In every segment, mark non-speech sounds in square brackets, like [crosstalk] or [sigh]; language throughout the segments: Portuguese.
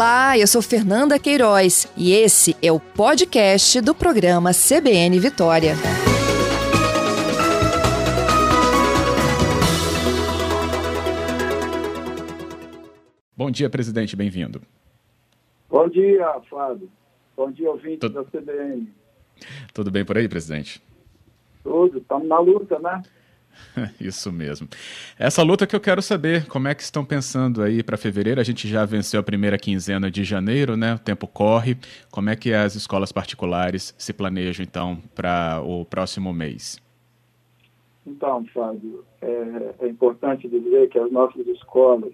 Olá, eu sou Fernanda Queiroz e esse é o podcast do programa CBN Vitória. Bom dia, presidente, bem-vindo. Bom dia, Fábio. Bom dia, ouvinte Tudo... da CBN. Tudo bem por aí, presidente? Tudo, estamos na luta, né? [laughs] Isso mesmo. Essa luta que eu quero saber, como é que estão pensando aí para fevereiro? A gente já venceu a primeira quinzena de janeiro, né? O tempo corre. Como é que as escolas particulares se planejam então para o próximo mês? Então, Fábio, é, é importante dizer que as nossas escolas,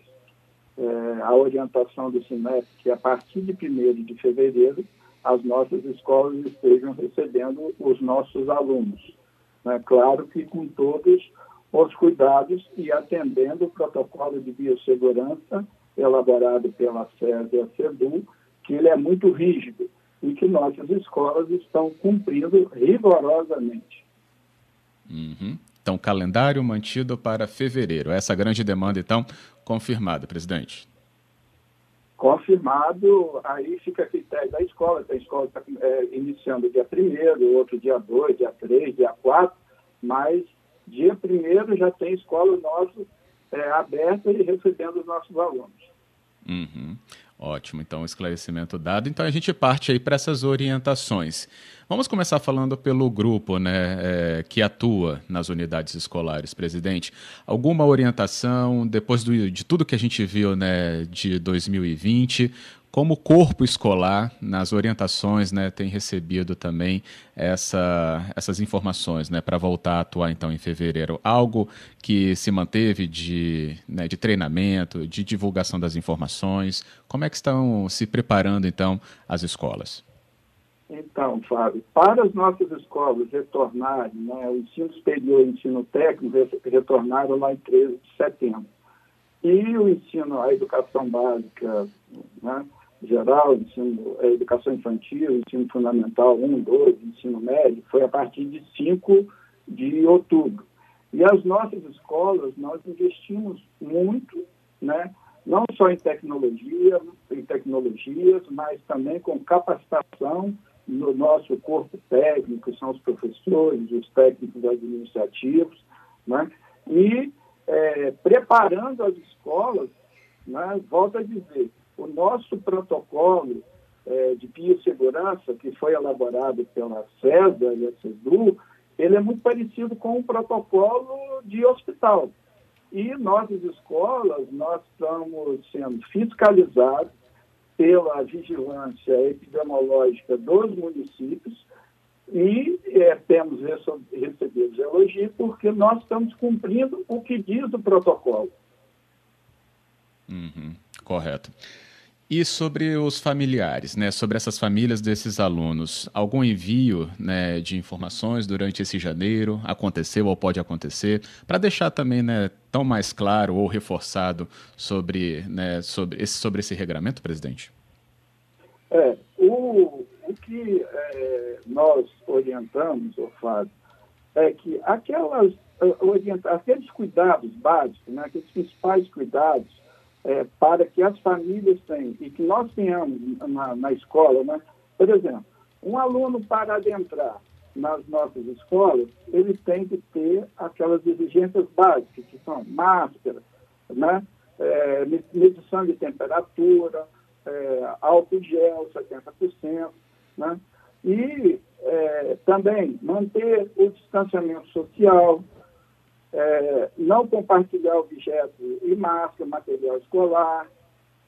é, a orientação do semestre que a partir de 1 de fevereiro as nossas escolas estejam recebendo os nossos alunos. Né? Claro que com todos os cuidados e atendendo o protocolo de biossegurança elaborado pela SES e a CEDU, que ele é muito rígido e que nossas escolas estão cumprindo rigorosamente. Uhum. Então, calendário mantido para fevereiro. Essa grande demanda, então, confirmada, presidente. Confirmado, aí fica a critério da escola. A escola está é, iniciando dia 1 outro dia 2, dia 3, dia 4, mas dia 1 já tem escola nossa é, aberta e recebendo os nossos alunos. Uhum. Ótimo, então esclarecimento dado. Então a gente parte aí para essas orientações. Vamos começar falando pelo grupo né, é, que atua nas unidades escolares, presidente. Alguma orientação, depois do, de tudo que a gente viu né, de 2020, como o corpo escolar, nas orientações, né, tem recebido também essa, essas informações né, para voltar a atuar então em fevereiro? Algo que se manteve de, né, de treinamento, de divulgação das informações? Como é que estão se preparando então as escolas? Então, Fábio, para as nossas escolas retornarem, né, o ensino superior e o ensino técnico retornaram lá em 13 de setembro. E o ensino, a educação básica né, geral, ensino, a educação infantil, ensino fundamental 1, 2, ensino médio, foi a partir de 5 de outubro. E as nossas escolas, nós investimos muito, né, não só em tecnologia, em tecnologias, mas também com capacitação no nosso corpo técnico, são os professores, os técnicos administrativos, né? e é, preparando as escolas, né? volto a dizer, o nosso protocolo é, de biossegurança, que foi elaborado pela CESA e a CEDU, ele é muito parecido com o protocolo de hospital. E nossas escolas, nós estamos sendo fiscalizados pela vigilância epidemiológica dos municípios e é, temos recebido elogios porque nós estamos cumprindo o que diz o protocolo. Uhum, correto. E sobre os familiares, né, sobre essas famílias desses alunos, algum envio né, de informações durante esse janeiro? Aconteceu ou pode acontecer, para deixar também né, tão mais claro ou reforçado sobre, né, sobre, esse, sobre esse regramento, presidente? É, o, o que é, nós orientamos, Fábio, é que aquelas, eh, orienta, aqueles cuidados básicos, né, aqueles principais cuidados é, para que as famílias tenham e que nós tenhamos na, na escola, né? Por exemplo, um aluno para adentrar nas nossas escolas, ele tem que ter aquelas exigências básicas, que são máscara, né? É, medição de temperatura, é, álcool gel, 70%, né? E é, também manter o distanciamento social, é, não compartilhar objetos e máscara, material escolar,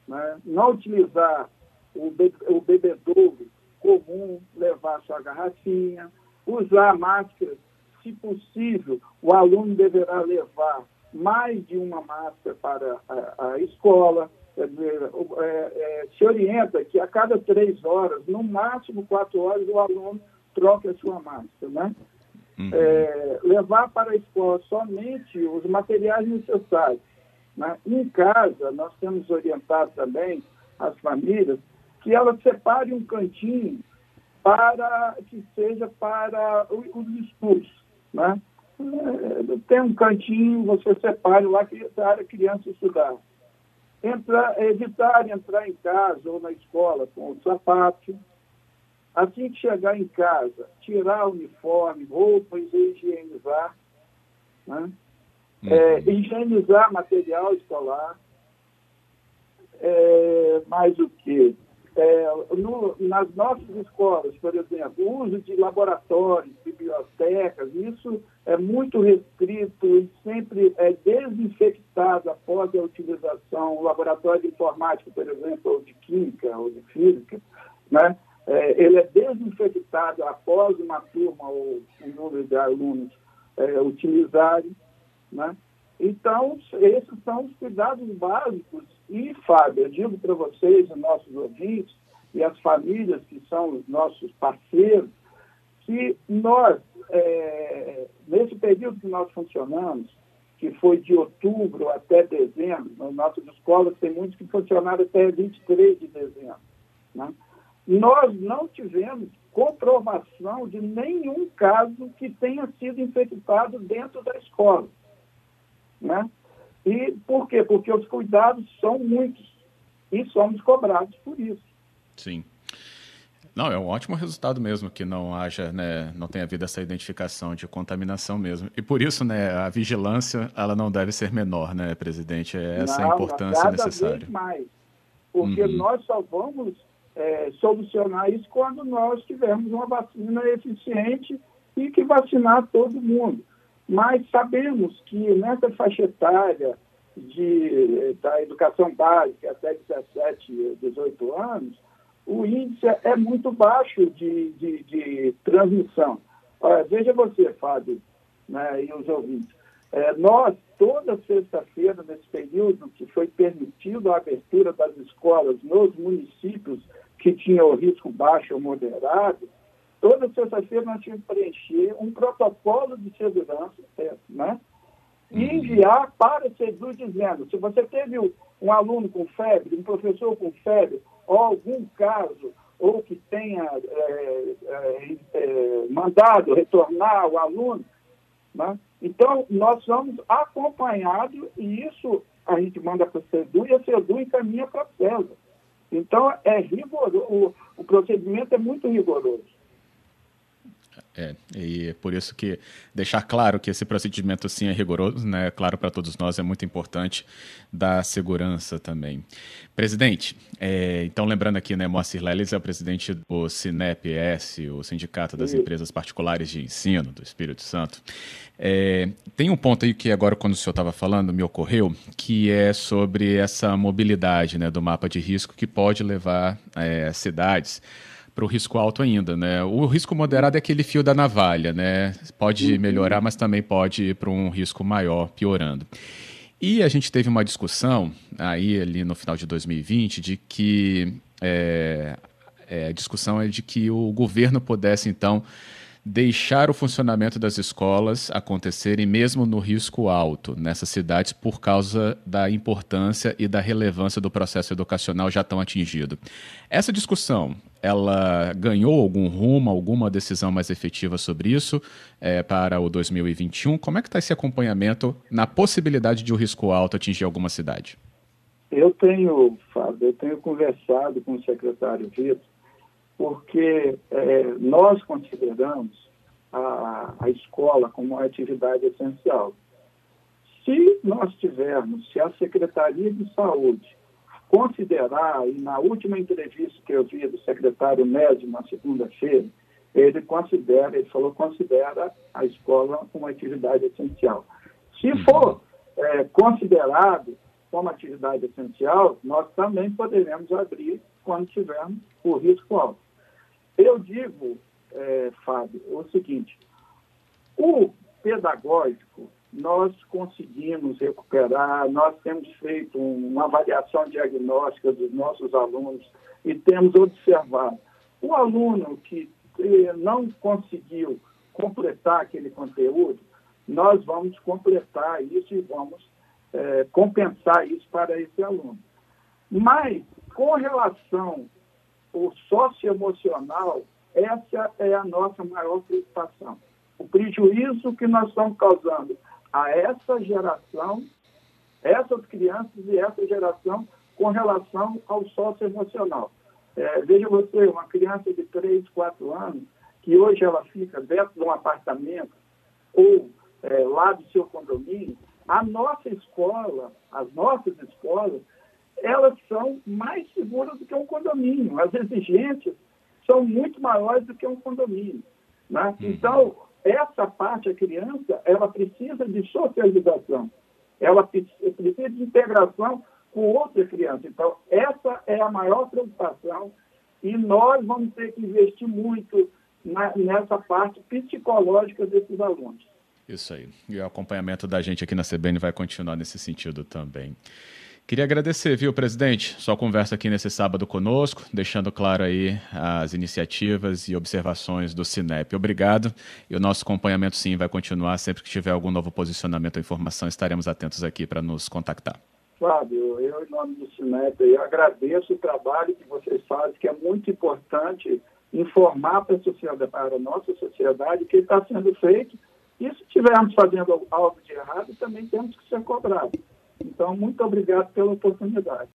né? não utilizar o, be o bebedouro comum, levar sua garrafinha, usar máscara, se possível, o aluno deverá levar mais de uma máscara para a, a escola, dizer, é, é, se orienta que a cada três horas, no máximo quatro horas, o aluno troque a sua máscara, né? Uhum. É, levar para a escola somente os materiais necessários. Né? Em casa, nós temos orientado também as famílias que elas separem um cantinho para que seja para os estudos. Né? É, tem um cantinho, você separe lá para a criança estudar. entrar, evitar entrar em casa ou na escola com o sapato. Assim que chegar em casa, tirar o uniforme, roupas e higienizar. Né? Uhum. É, higienizar material escolar. É, mais o que? É, no, nas nossas escolas, por exemplo, o uso de laboratórios, bibliotecas, isso é muito restrito e sempre é desinfectado após a utilização. O laboratório de informática, por exemplo, ou de química, ou de física, né? É, ele é desinfectado após uma turma ou um número de alunos é, utilizarem. Né? Então, esses são os cuidados básicos. E, Fábio, eu digo para vocês, os nossos ouvintes, e as famílias que são os nossos parceiros, que nós, é, nesse período que nós funcionamos, que foi de outubro até dezembro, nas nossas escolas tem muitos que funcionaram até 23 de dezembro, né? Nós não tivemos comprovação de nenhum caso que tenha sido infectado dentro da escola. Né? E por quê? Porque os cuidados são muitos e somos cobrados por isso. Sim. Não, é um ótimo resultado mesmo que não haja, né, não tenha havido essa identificação de contaminação mesmo. E por isso, né, a vigilância, ela não deve ser menor, né, presidente? É essa não, a importância cada necessária. Vez mais, porque uhum. nós só vamos é, solucionar isso quando nós tivermos uma vacina eficiente e que vacinar todo mundo. Mas sabemos que nessa faixa etária de, da educação básica até 17, 18 anos, o índice é muito baixo de, de, de transmissão. Olha, veja você, Fábio, né, e os ouvintes. É, nós, toda sexta-feira, nesse período que foi permitido a abertura das escolas nos municípios que tinham risco baixo ou moderado, toda sexta-feira nós tínhamos que preencher um protocolo de segurança, né? E uhum. enviar para o SEDU dizendo, se você teve um aluno com febre, um professor com febre, ou algum caso, ou que tenha é, é, é, mandado retornar o aluno, né? então nós somos acompanhados e isso a gente manda para o SEDU e a SEDU encaminha para a CESA. Então, é rigoroso, o, o procedimento é muito rigoroso. É, e é por isso que deixar claro que esse procedimento sim é rigoroso, né? Claro para todos nós é muito importante da segurança também. Presidente, é, então lembrando aqui, né, Moacir Leles é o presidente do Sinep-S, o Sindicato das. Empresas Particulares de Ensino do Espírito Santo. É, tem um ponto aí que agora quando o senhor estava falando me ocorreu, que é sobre essa mobilidade, né, do mapa de risco que pode levar é, cidades para o risco alto ainda, né? O risco moderado é aquele fio da navalha, né? Pode uhum. melhorar, mas também pode ir para um risco maior, piorando. E a gente teve uma discussão aí ali no final de 2020 de que é, é, a discussão é de que o governo pudesse então deixar o funcionamento das escolas acontecerem mesmo no risco alto nessas cidades por causa da importância e da relevância do processo educacional já tão atingido. Essa discussão, ela ganhou algum rumo, alguma decisão mais efetiva sobre isso é, para o 2021? Como é que está esse acompanhamento na possibilidade de o risco alto atingir alguma cidade? Eu tenho, Fábio, eu tenho conversado com o secretário Vitor porque é, nós consideramos a, a escola como uma atividade essencial. Se nós tivermos, se a Secretaria de Saúde considerar, e na última entrevista que eu vi do secretário Médio na segunda-feira, ele considera, ele falou considera a escola uma atividade essencial. Se uhum. for é, considerado como atividade essencial, nós também poderemos abrir quando tivermos o risco alto. Eu digo, é, Fábio, o seguinte: o pedagógico nós conseguimos recuperar, nós temos feito uma avaliação diagnóstica dos nossos alunos e temos observado. O aluno que não conseguiu completar aquele conteúdo, nós vamos completar isso e vamos é, compensar isso para esse aluno. Mas, com relação o socioemocional, essa é a nossa maior preocupação. O prejuízo que nós estamos causando a essa geração essas crianças e essa geração com relação ao socioemocional. É, veja você, uma criança de 3, 4 anos, que hoje ela fica dentro de um apartamento ou é, lá do seu condomínio, a nossa escola, as nossas escolas, elas são mais seguras do que um condomínio. As exigências são muito maiores do que um condomínio. Né? Uhum. Então, essa parte, a criança, ela precisa de socialização, ela precisa de integração com outra criança. Então, essa é a maior preocupação e nós vamos ter que investir muito na, nessa parte psicológica desses alunos. Isso aí. E o acompanhamento da gente aqui na CBN vai continuar nesse sentido também. Queria agradecer, viu, presidente, sua conversa aqui nesse sábado conosco, deixando claro aí as iniciativas e observações do Cinep. Obrigado. E o nosso acompanhamento, sim, vai continuar. Sempre que tiver algum novo posicionamento ou informação, estaremos atentos aqui para nos contactar. Fábio, eu, em nome do Cinep, eu agradeço o trabalho que vocês fazem, que é muito importante informar para a, sociedade, para a nossa sociedade o que está sendo feito. E se estivermos fazendo algo de errado, também temos que ser cobrados. Então, muito obrigado pela oportunidade.